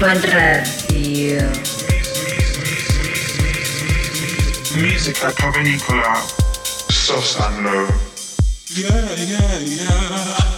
Urban Radio. Music at Pavanicola, soft and low. Yeah, yeah, yeah.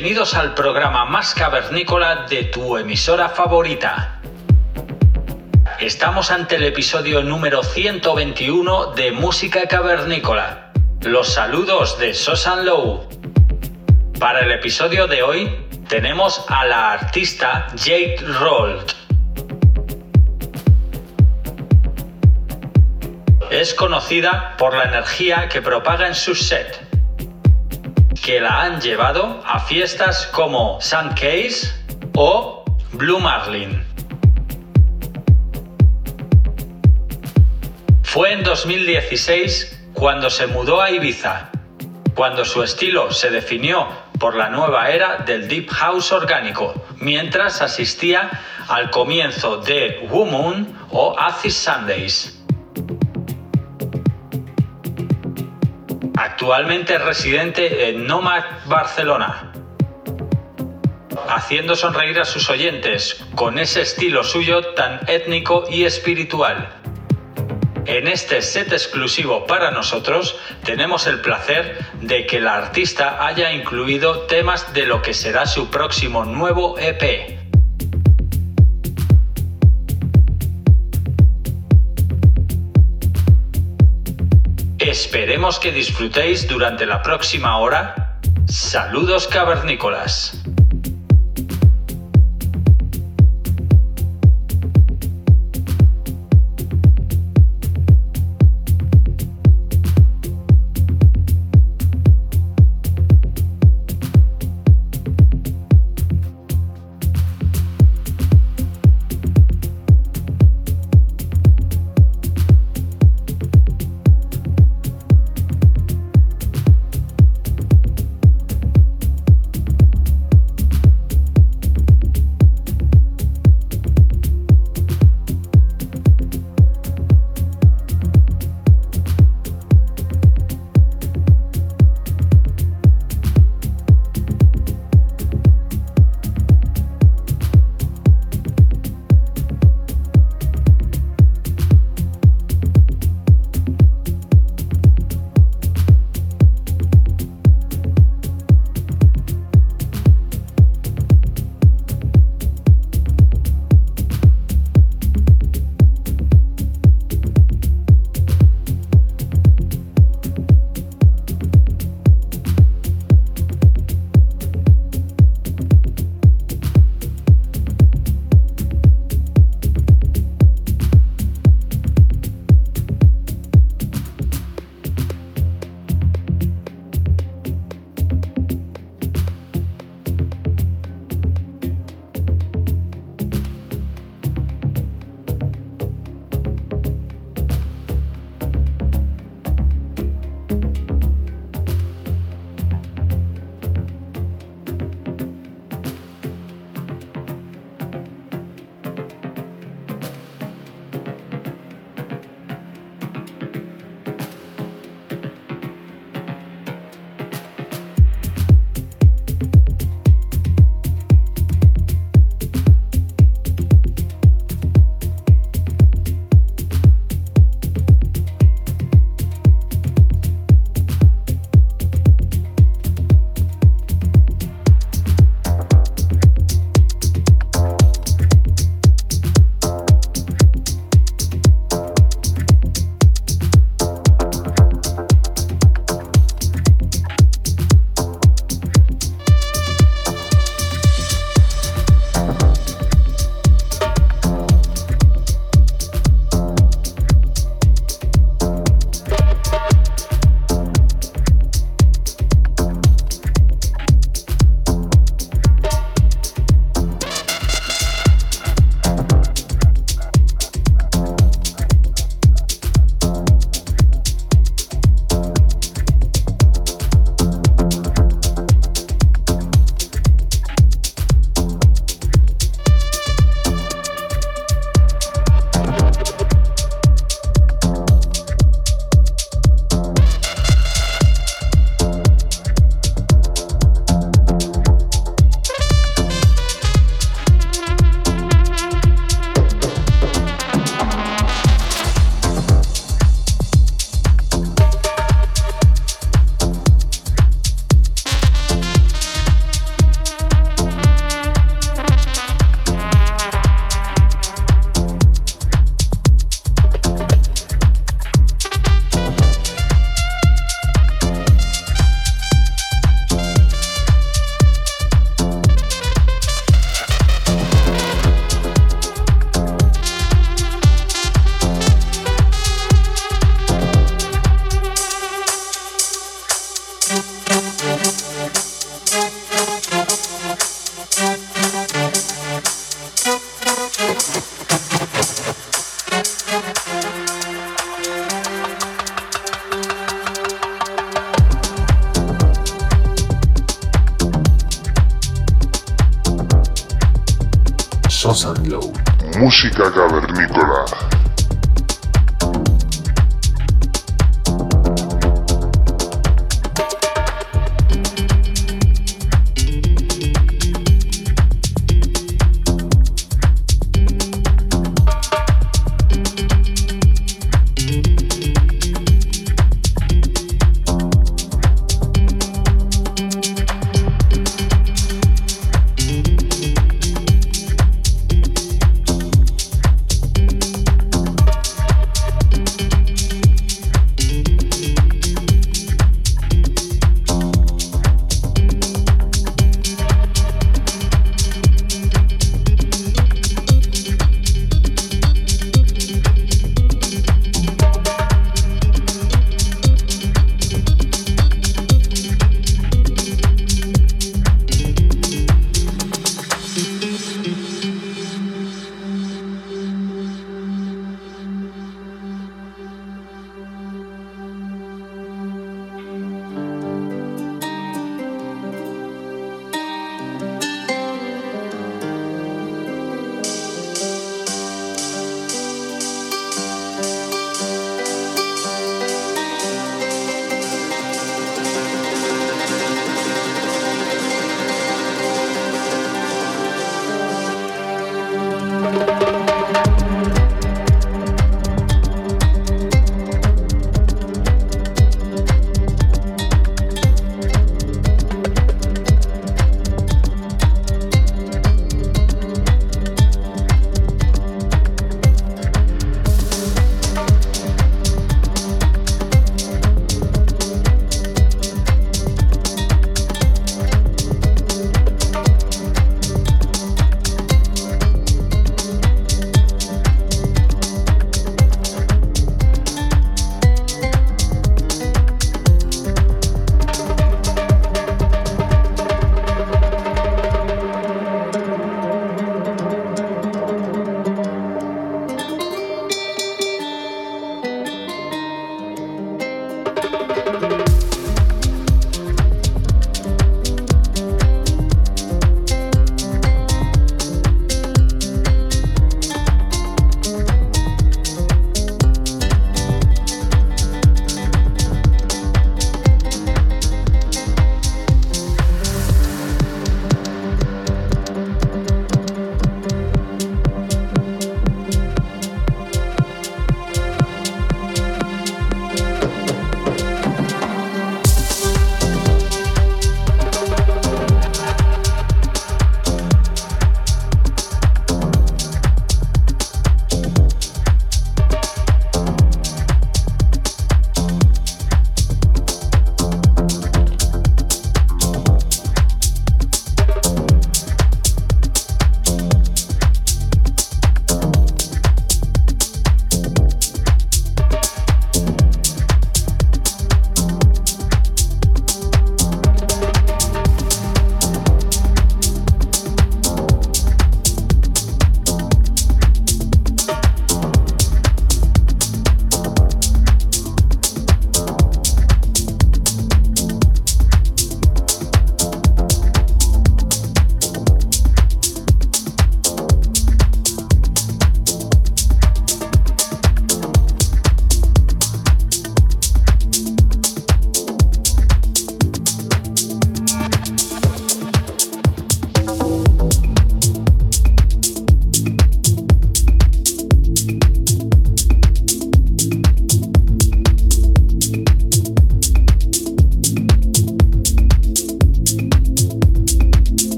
Bienvenidos al programa más cavernícola de tu emisora favorita. Estamos ante el episodio número 121 de Música Cavernícola. Los saludos de Sosan Low. Para el episodio de hoy tenemos a la artista Jade Rold. Es conocida por la energía que propaga en sus sets que la han llevado a fiestas como Sun Case o Blue Marlin. Fue en 2016 cuando se mudó a Ibiza, cuando su estilo se definió por la nueva era del Deep House orgánico, mientras asistía al comienzo de Woman o Acid Sundays. Actualmente residente en Nomad Barcelona, haciendo sonreír a sus oyentes con ese estilo suyo tan étnico y espiritual. En este set exclusivo para nosotros tenemos el placer de que la artista haya incluido temas de lo que será su próximo nuevo EP. Esperemos que disfrutéis durante la próxima hora. Saludos cavernícolas.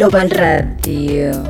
Global Radio.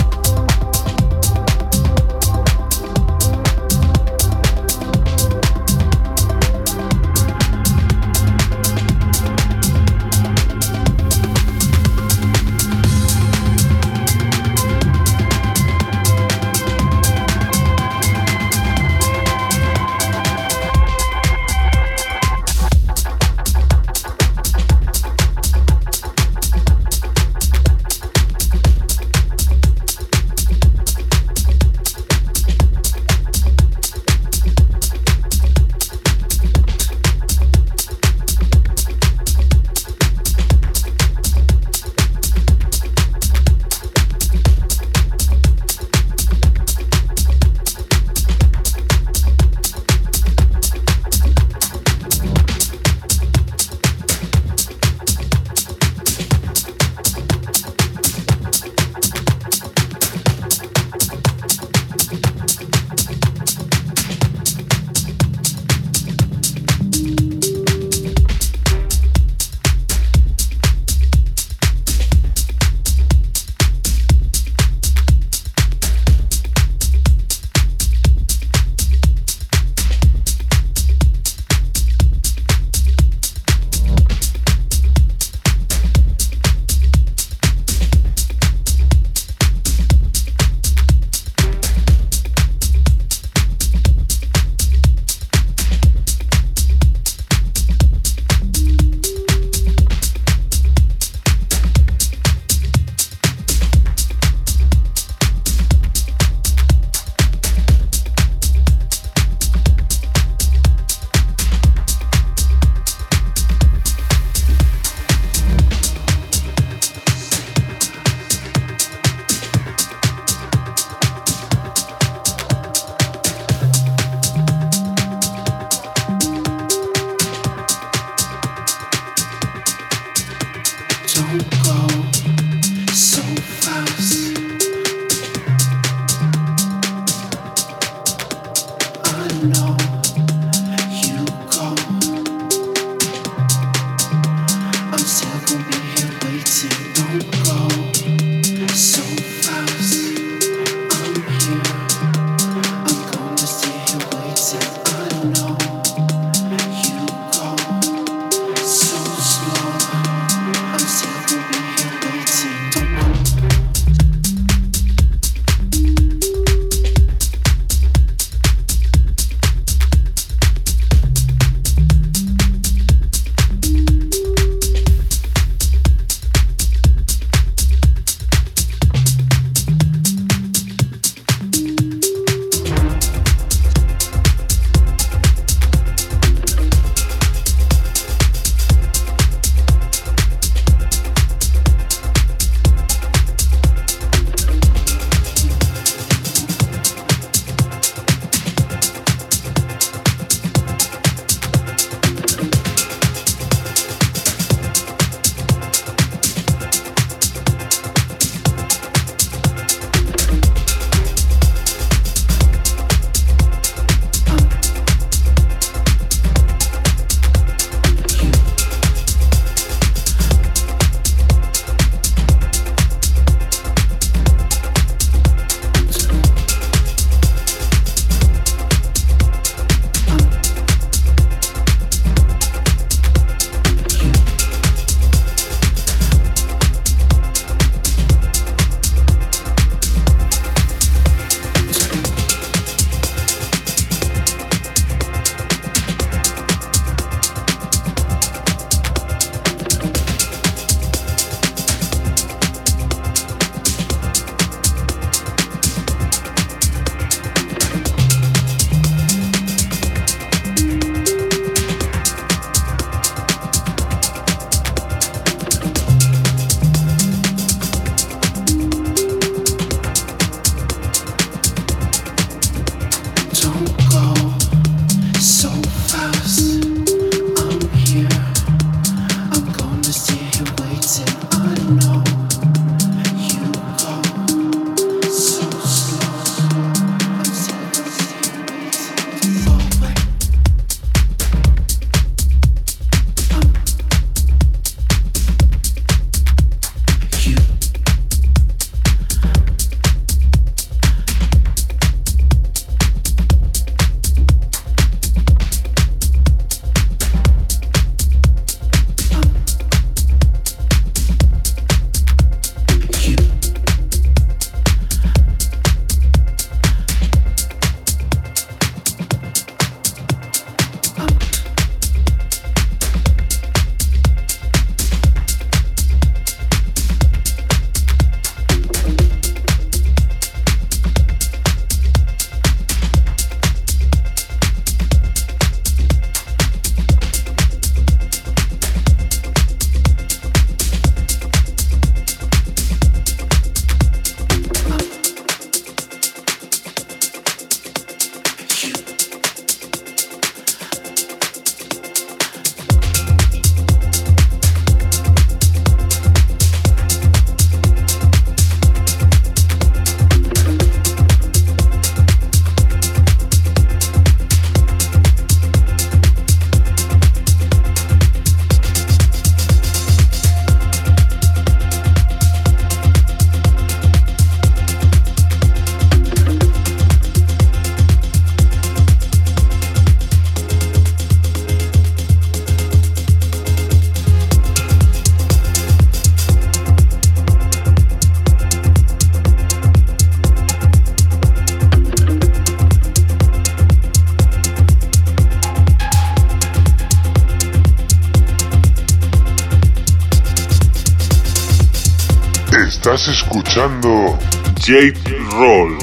Escuchando Jade Roll,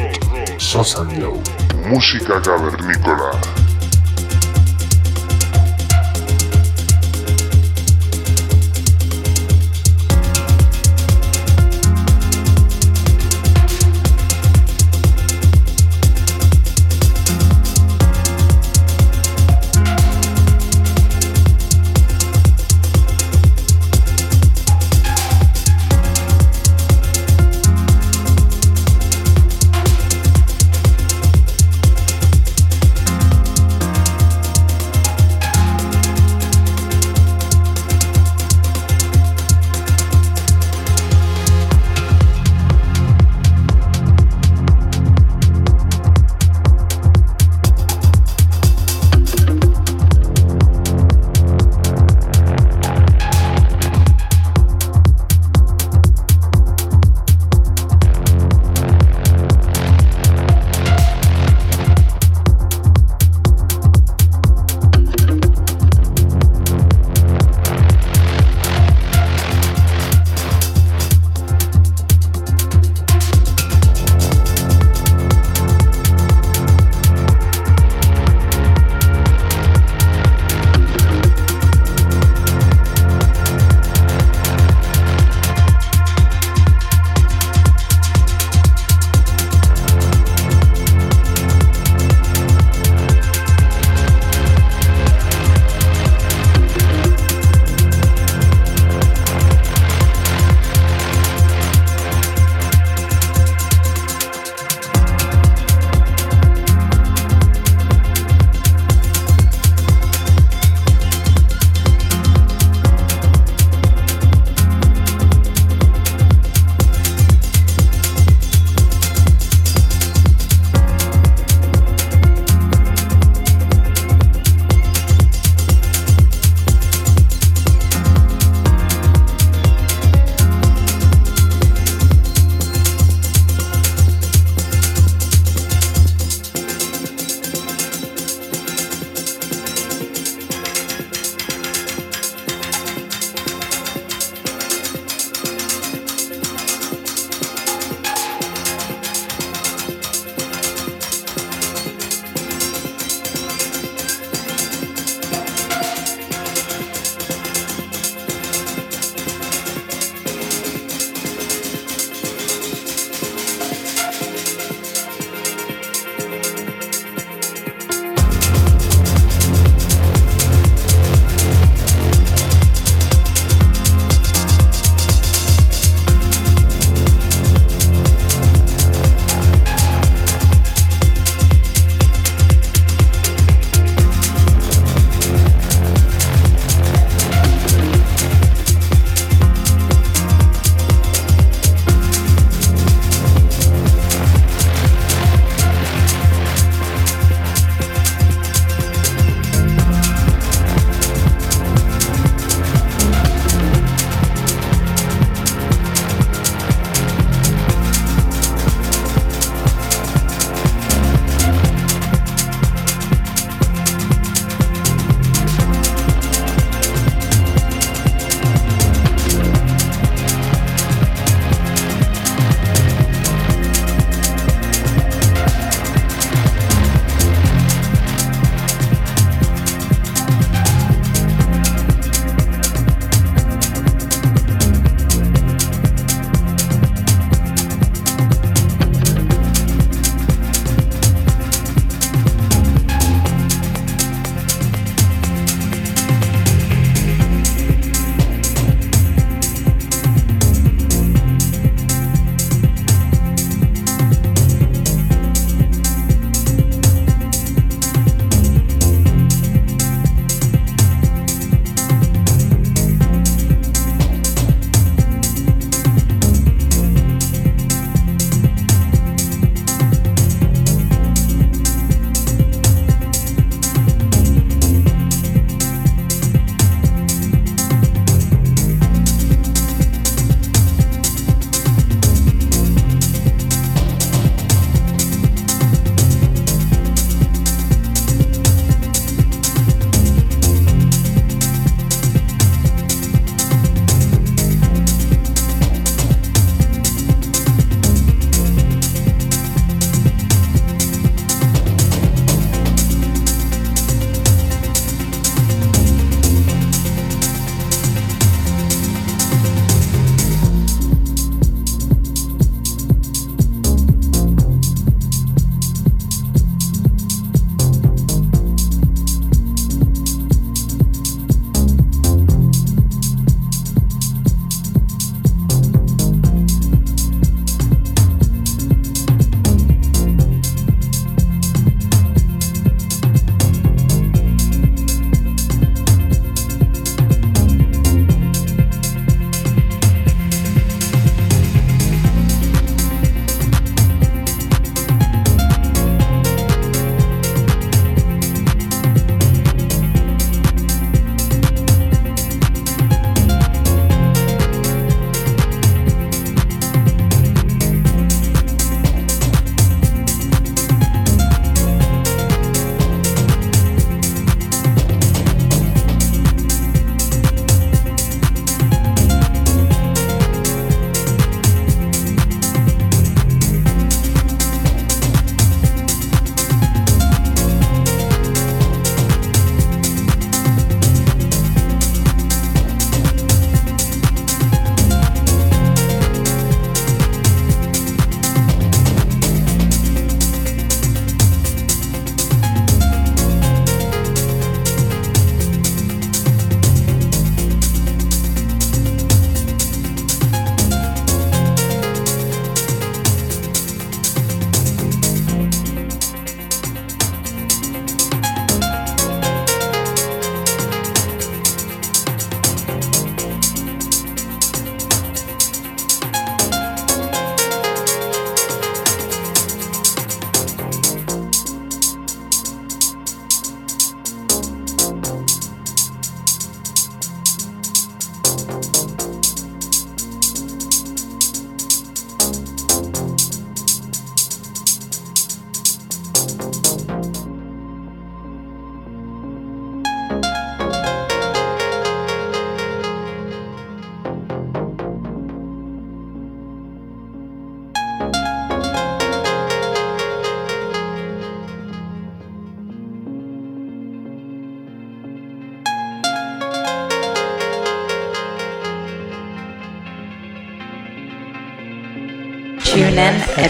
Sosa Glow. música cavernícola.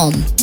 Low.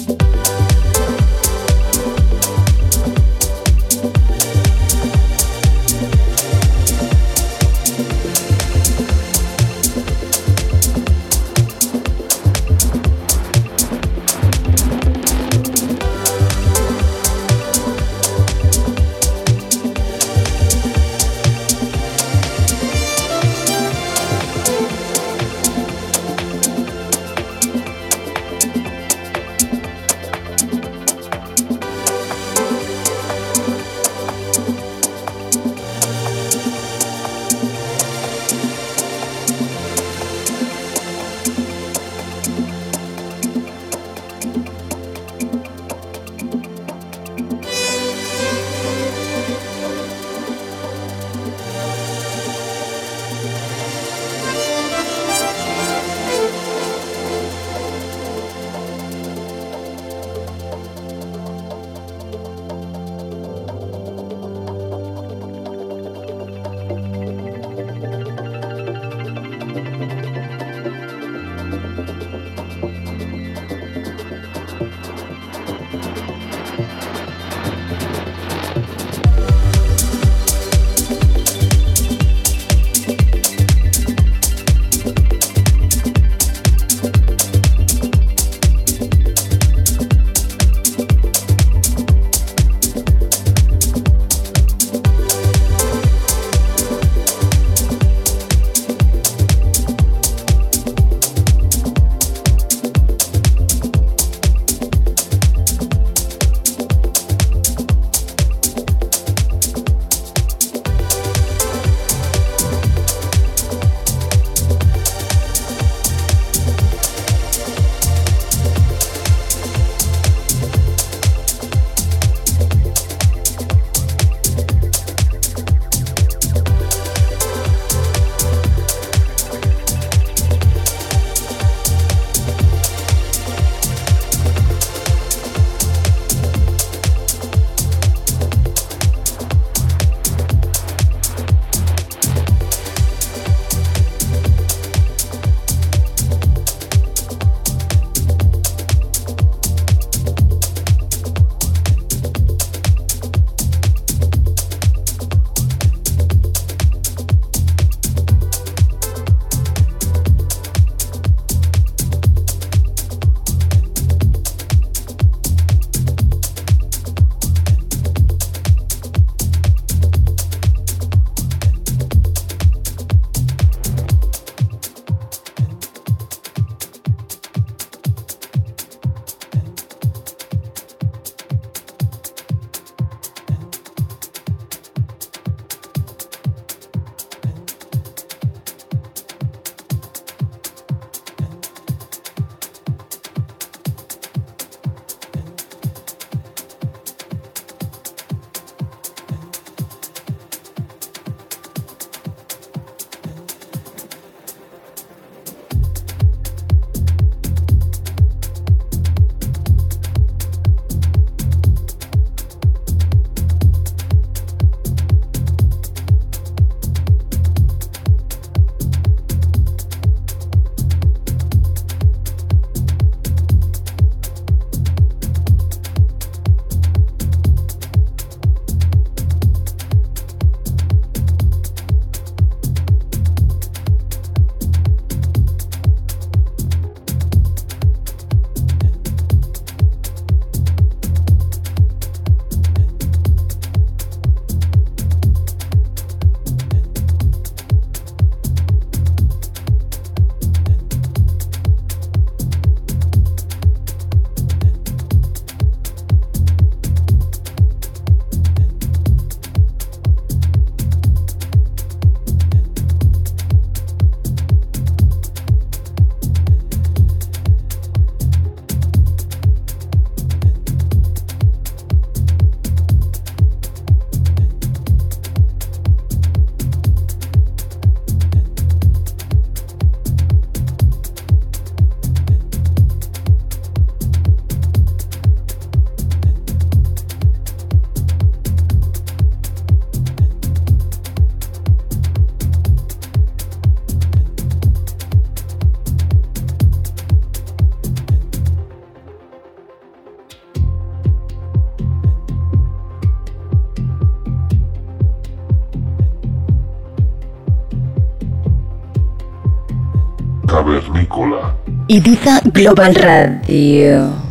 Ibiza Global Radio.